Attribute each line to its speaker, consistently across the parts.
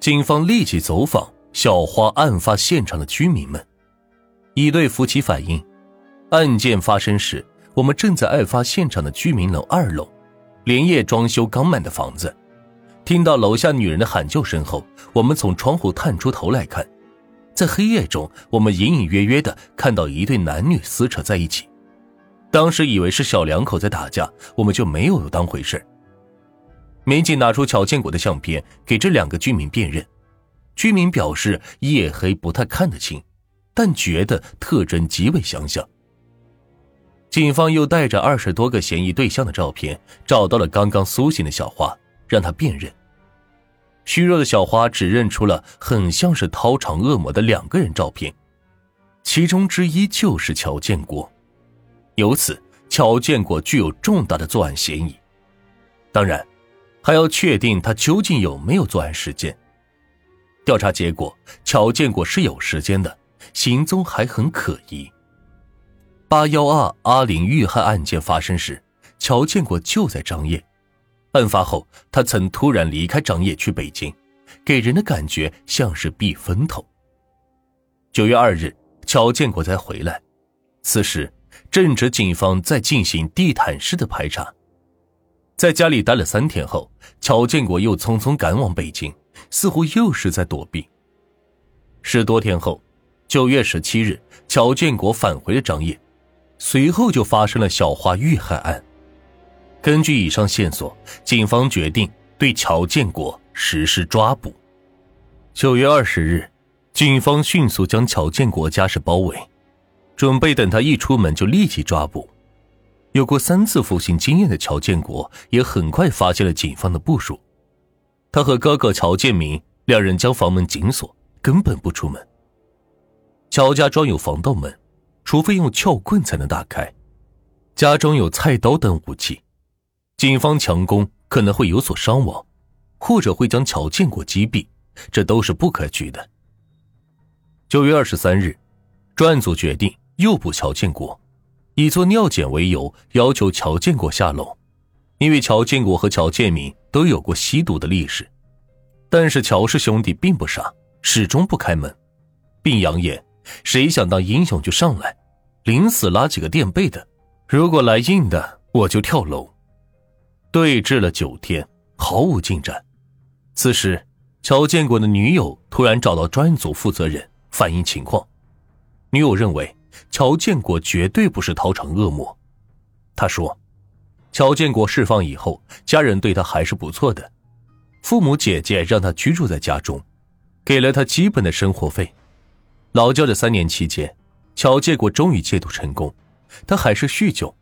Speaker 1: 警方立即走访小花案发现场的居民们。一对夫妻反映，案件发生时，我们正在案发现场的居民楼二楼，连夜装修刚满的房子。听到楼下女人的喊救声后，我们从窗户探出头来看，在黑夜中，我们隐隐约约的看到一对男女撕扯在一起。当时以为是小两口在打架，我们就没有当回事。民警拿出乔建国的相片给这两个居民辨认，居民表示夜黑不太看得清，但觉得特征极为相像。警方又带着二十多个嫌疑对象的照片，找到了刚刚苏醒的小花，让他辨认。虚弱的小花只认出了很像是掏肠恶魔的两个人照片，其中之一就是乔建国。由此，乔建国具有重大的作案嫌疑。当然，还要确定他究竟有没有作案时间。调查结果，乔建国是有时间的，行踪还很可疑。八幺二阿玲遇害案件发生时，乔建国就在张掖。案发后，他曾突然离开张掖去北京，给人的感觉像是避风头。九月二日，乔建国才回来，此时。正值警方在进行地毯式的排查，在家里待了三天后，乔建国又匆匆赶往北京，似乎又是在躲避。十多天后，九月十七日，乔建国返回了张掖，随后就发生了小花遇害案。根据以上线索，警方决定对乔建国实施抓捕。九月二十日，警方迅速将乔建国家室包围。准备等他一出门就立即抓捕。有过三次服刑经验的乔建国也很快发现了警方的部署。他和哥哥乔建明两人将房门紧锁，根本不出门。乔家装有防盗门，除非用撬棍才能打开。家中有菜刀等武器，警方强攻可能会有所伤亡，或者会将乔建国击毙，这都是不可取的。九月二十三日，专案组决定。诱捕乔建国，以做尿检为由，要求乔建国下楼。因为乔建国和乔建明都有过吸毒的历史，但是乔氏兄弟并不傻，始终不开门，并扬言：谁想当英雄就上来，临死拉几个垫背的，如果来硬的，我就跳楼。对峙了九天，毫无进展。此时，乔建国的女友突然找到专案组负责人反映情况，女友认为。乔建国绝对不是逃场恶魔，他说：“乔建国释放以后，家人对他还是不错的，父母姐姐让他居住在家中，给了他基本的生活费。劳教的三年期间，乔建国终于戒毒成功，他还是酗酒，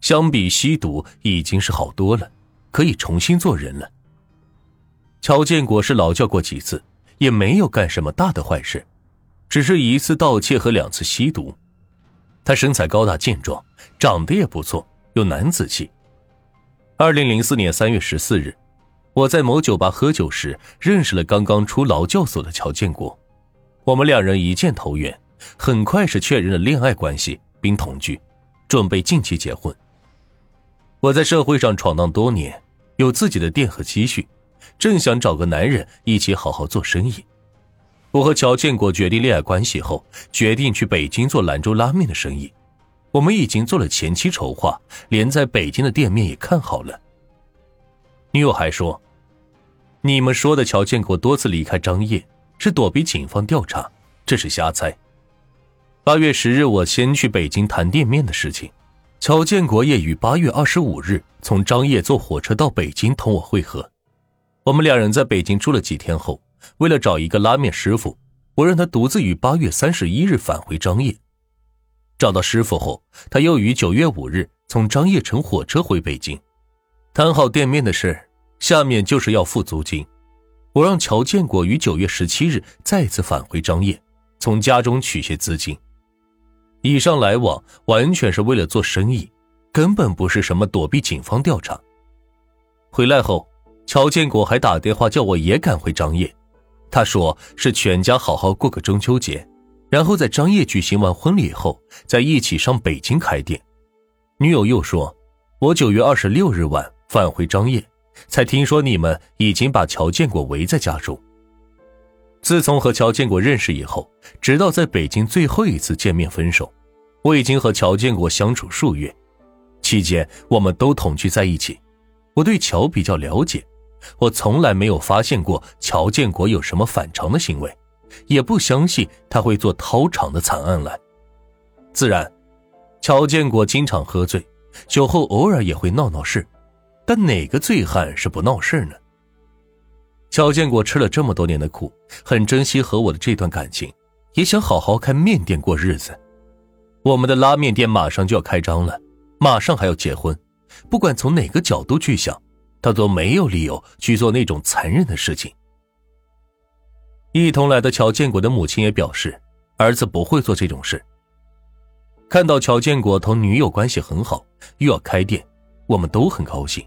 Speaker 1: 相比吸毒已经是好多了，可以重新做人了。乔建国是劳教过几次，也没有干什么大的坏事，只是一次盗窃和两次吸毒。”他身材高大健壮，长得也不错，有男子气。二零零四年三月十四日，我在某酒吧喝酒时认识了刚刚出劳教所的乔建国，我们两人一见投缘，很快是确认了恋爱关系并同居，准备近期结婚。我在社会上闯荡多年，有自己的店和积蓄，正想找个男人一起好好做生意。我和乔建国决定恋爱关系后，决定去北京做兰州拉面的生意。我们已经做了前期筹划，连在北京的店面也看好了。女友还说：“你们说的乔建国多次离开张掖是躲避警方调查，这是瞎猜。”八月十日，我先去北京谈店面的事情，乔建国也于八月二十五日从张掖坐火车到北京同我会合。我们两人在北京住了几天后。为了找一个拉面师傅，我让他独自于八月三十一日返回张掖。找到师傅后，他又于九月五日从张掖乘火车回北京。谈好店面的事，下面就是要付租金。我让乔建国于九月十七日再次返回张掖，从家中取些资金。以上来往完全是为了做生意，根本不是什么躲避警方调查。回来后，乔建国还打电话叫我也赶回张掖。他说是全家好好过个中秋节，然后在张掖举行完婚礼后，再一起上北京开店。女友又说，我九月二十六日晚返回张掖，才听说你们已经把乔建国围在家中。自从和乔建国认识以后，直到在北京最后一次见面分手，我已经和乔建国相处数月，期间我们都同居在一起。我对乔比较了解，我从来没有发现过乔建国有什么反常的行为，也不相信他会做掏场的惨案来。自然，乔建国经常喝醉，酒后偶尔也会闹闹事，但哪个醉汉是不闹事呢？乔建国吃了这么多年的苦，很珍惜和我的这段感情，也想好好开面店过日子。我们的拉面店马上就要开张了，马上还要结婚，不管从哪个角度去想，他都没有理由去做那种残忍的事情。一同来的乔建国的母亲也表示，儿子不会做这种事。看到乔建国同女友关系很好，又要开店，我们都很高兴。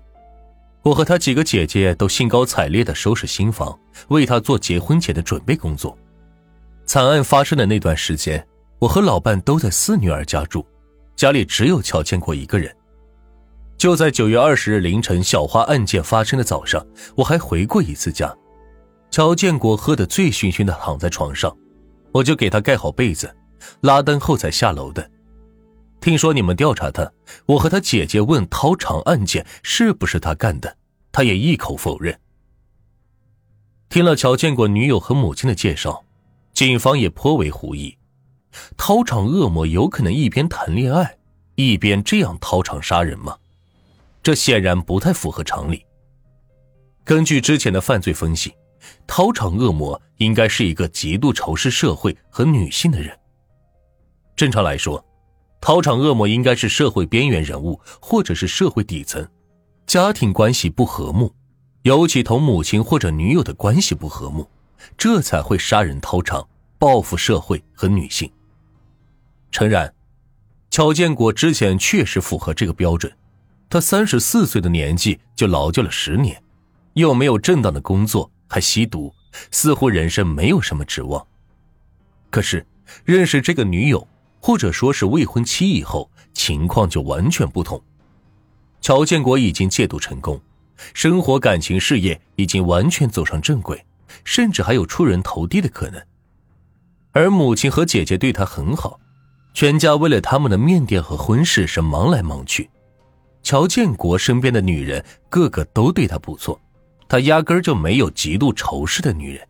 Speaker 1: 我和他几个姐姐都兴高采烈地收拾新房，为他做结婚前的准备工作。惨案发生的那段时间，我和老伴都在四女儿家住，家里只有乔建国一个人。就在九月二十日凌晨小花案件发生的早上，我还回过一次家。乔建国喝得醉醺醺的躺在床上，我就给他盖好被子，拉灯后才下楼的。听说你们调查他，我和他姐姐问掏场案件是不是他干的，他也一口否认。听了乔建国女友和母亲的介绍，警方也颇为狐疑：掏场恶魔有可能一边谈恋爱，一边这样掏场杀人吗？这显然不太符合常理。根据之前的犯罪分析，掏场恶魔应该是一个极度仇视社会和女性的人。正常来说。逃场恶魔应该是社会边缘人物，或者是社会底层，家庭关系不和睦，尤其同母亲或者女友的关系不和睦，这才会杀人掏场，报复社会和女性。诚然，乔建国之前确实符合这个标准，他三十四岁的年纪就劳教了十年，又没有正当的工作，还吸毒，似乎人生没有什么指望。可是，认识这个女友。或者说是未婚妻以后，情况就完全不同。乔建国已经戒毒成功，生活、感情、事业已经完全走上正轨，甚至还有出人头地的可能。而母亲和姐姐对他很好，全家为了他们的面店和婚事是忙来忙去。乔建国身边的女人个个都对他不错，他压根儿就没有极度仇视的女人。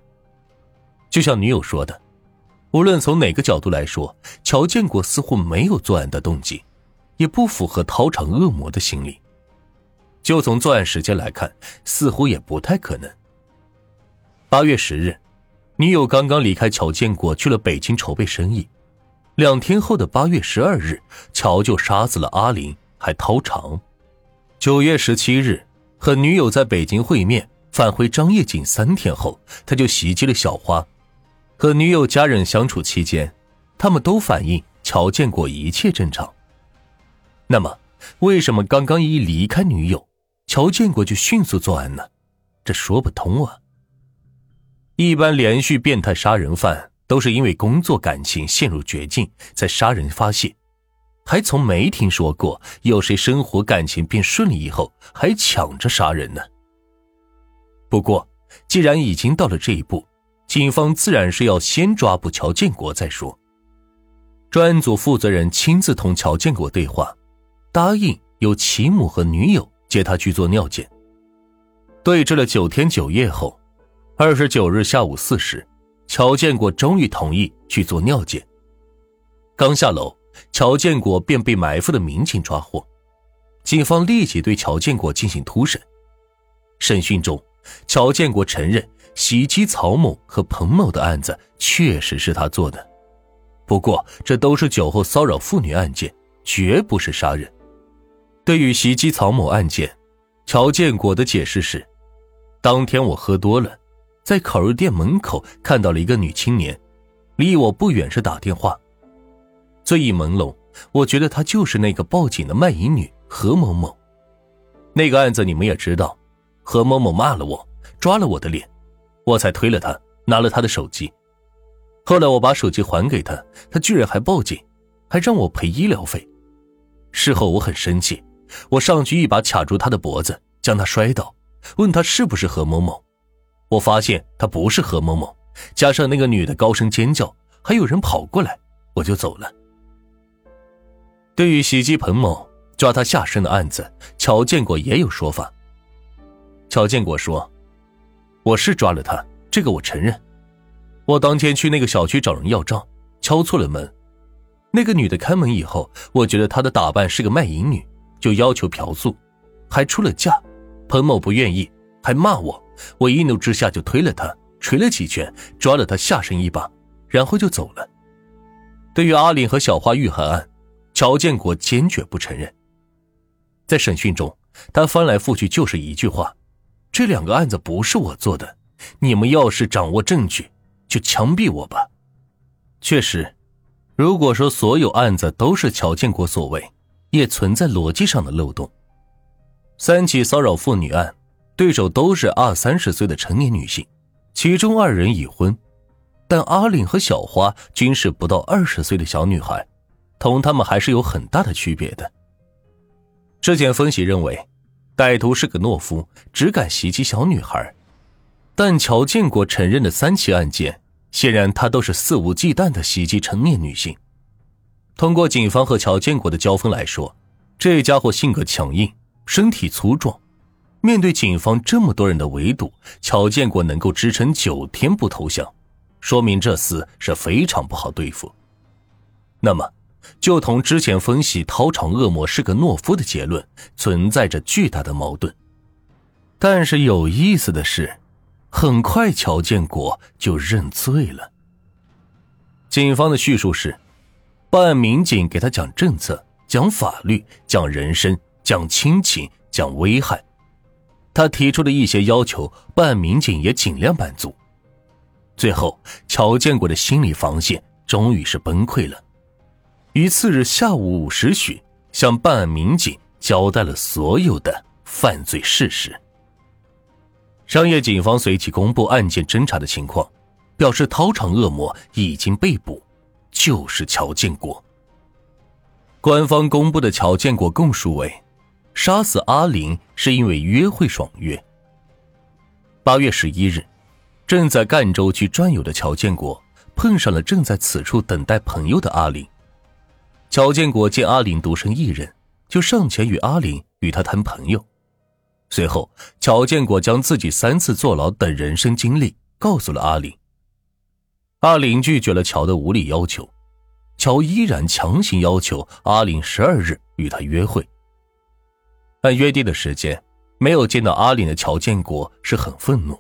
Speaker 1: 就像女友说的。无论从哪个角度来说，乔建国似乎没有作案的动机，也不符合逃场恶魔的心理。就从作案时间来看，似乎也不太可能。八月十日，女友刚刚离开乔建国去了北京筹备生意，两天后的八月十二日，乔就杀死了阿林，还掏场。九月十七日，和女友在北京会面，返回张掖仅三天后，他就袭击了小花。和女友家人相处期间，他们都反映乔建国一切正常。那么，为什么刚刚一离开女友，乔建国就迅速作案呢？这说不通啊！一般连续变态杀人犯都是因为工作感情陷入绝境，在杀人发泄，还从没听说过有谁生活感情变顺利以后还抢着杀人呢。不过，既然已经到了这一步。警方自然是要先抓捕乔建国再说。专案组负责人亲自同乔建国对话，答应由其母和女友接他去做尿检。对峙了九天九夜后，二十九日下午四时，乔建国终于同意去做尿检。刚下楼，乔建国便被埋伏的民警抓获，警方立即对乔建国进行突审。审讯中，乔建国承认。袭击曹某和彭某的案子确实是他做的，不过这都是酒后骚扰妇女案件，绝不是杀人。对于袭击曹某案件，乔建国的解释是：当天我喝多了，在烤肉店门口看到了一个女青年，离我不远是打电话。醉意朦胧，我觉得她就是那个报警的卖淫女何某某。那个案子你们也知道，何某某骂了我，抓了我的脸。我才推了他，拿了他的手机。后来我把手机还给他，他居然还报警，还让我赔医疗费。事后我很生气，我上去一把卡住他的脖子，将他摔倒，问他是不是何某某。我发现他不是何某某，加上那个女的高声尖叫，还有人跑过来，我就走了。对于袭击彭某、抓他下身的案子，乔建国也有说法。乔建国说：“我是抓了他，这个我承认。我当天去那个小区找人要账，敲错了门。那个女的开门以后，我觉得她的打扮是个卖淫女，就要求嫖宿，还出了价。彭某不愿意，还骂我。我一怒之下就推了她，捶了几拳，抓了她下身一把，然后就走了。对于阿林和小花遇害案，乔建国坚决不承认。在审讯中，他翻来覆去就是一句话。”这两个案子不是我做的，你们要是掌握证据，就枪毙我吧。确实，如果说所有案子都是乔建国所为，也存在逻辑上的漏洞。三起骚扰妇女案，对手都是二三十岁的成年女性，其中二人已婚，但阿岭和小花均是不到二十岁的小女孩，同他们还是有很大的区别的。之前分析认为。歹徒是个懦夫，只敢袭击小女孩，但乔建国承认的三起案件，显然他都是肆无忌惮的袭击成年女性。通过警方和乔建国的交锋来说，这家伙性格强硬，身体粗壮，面对警方这么多人的围堵，乔建国能够支撑九天不投降，说明这厮是非常不好对付。那么。就同之前分析逃场恶魔是个懦夫的结论存在着巨大的矛盾，但是有意思的是，很快乔建国就认罪了。警方的叙述是，办案民警给他讲政策、讲法律、讲人生、讲亲情、讲危害，他提出的一些要求，办案民警也尽量满足。最后，乔建国的心理防线终于是崩溃了。于次日下午五时许，向办案民警交代了所有的犯罪事实。商业警方随即公布案件侦查的情况，表示操场恶魔已经被捕，就是乔建国。官方公布的乔建国供述为：杀死阿林是因为约会爽约。八月十一日，正在赣州区转悠的乔建国碰上了正在此处等待朋友的阿林。乔建国见阿林独身一人，就上前与阿林与他谈朋友。随后，乔建国将自己三次坐牢等人生经历告诉了阿林。阿林拒绝了乔的无理要求，乔依然强行要求阿林十二日与他约会。按约定的时间，没有见到阿林的乔建国是很愤怒。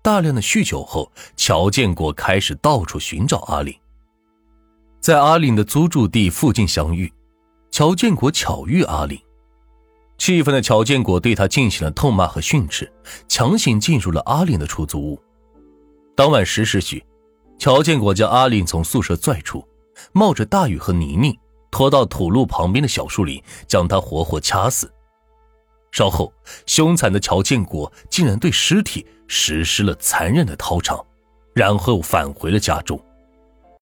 Speaker 1: 大量的酗酒后，乔建国开始到处寻找阿林。在阿林的租住地附近相遇，乔建国巧遇阿林，气愤的乔建国对他进行了痛骂和训斥，强行进入了阿林的出租屋。当晚十时许，乔建国将阿林从宿舍拽出，冒着大雨和泥泞，拖到土路旁边的小树林，将他活活掐死。稍后，凶残的乔建国竟然对尸体实施了残忍的掏肠，然后返回了家中。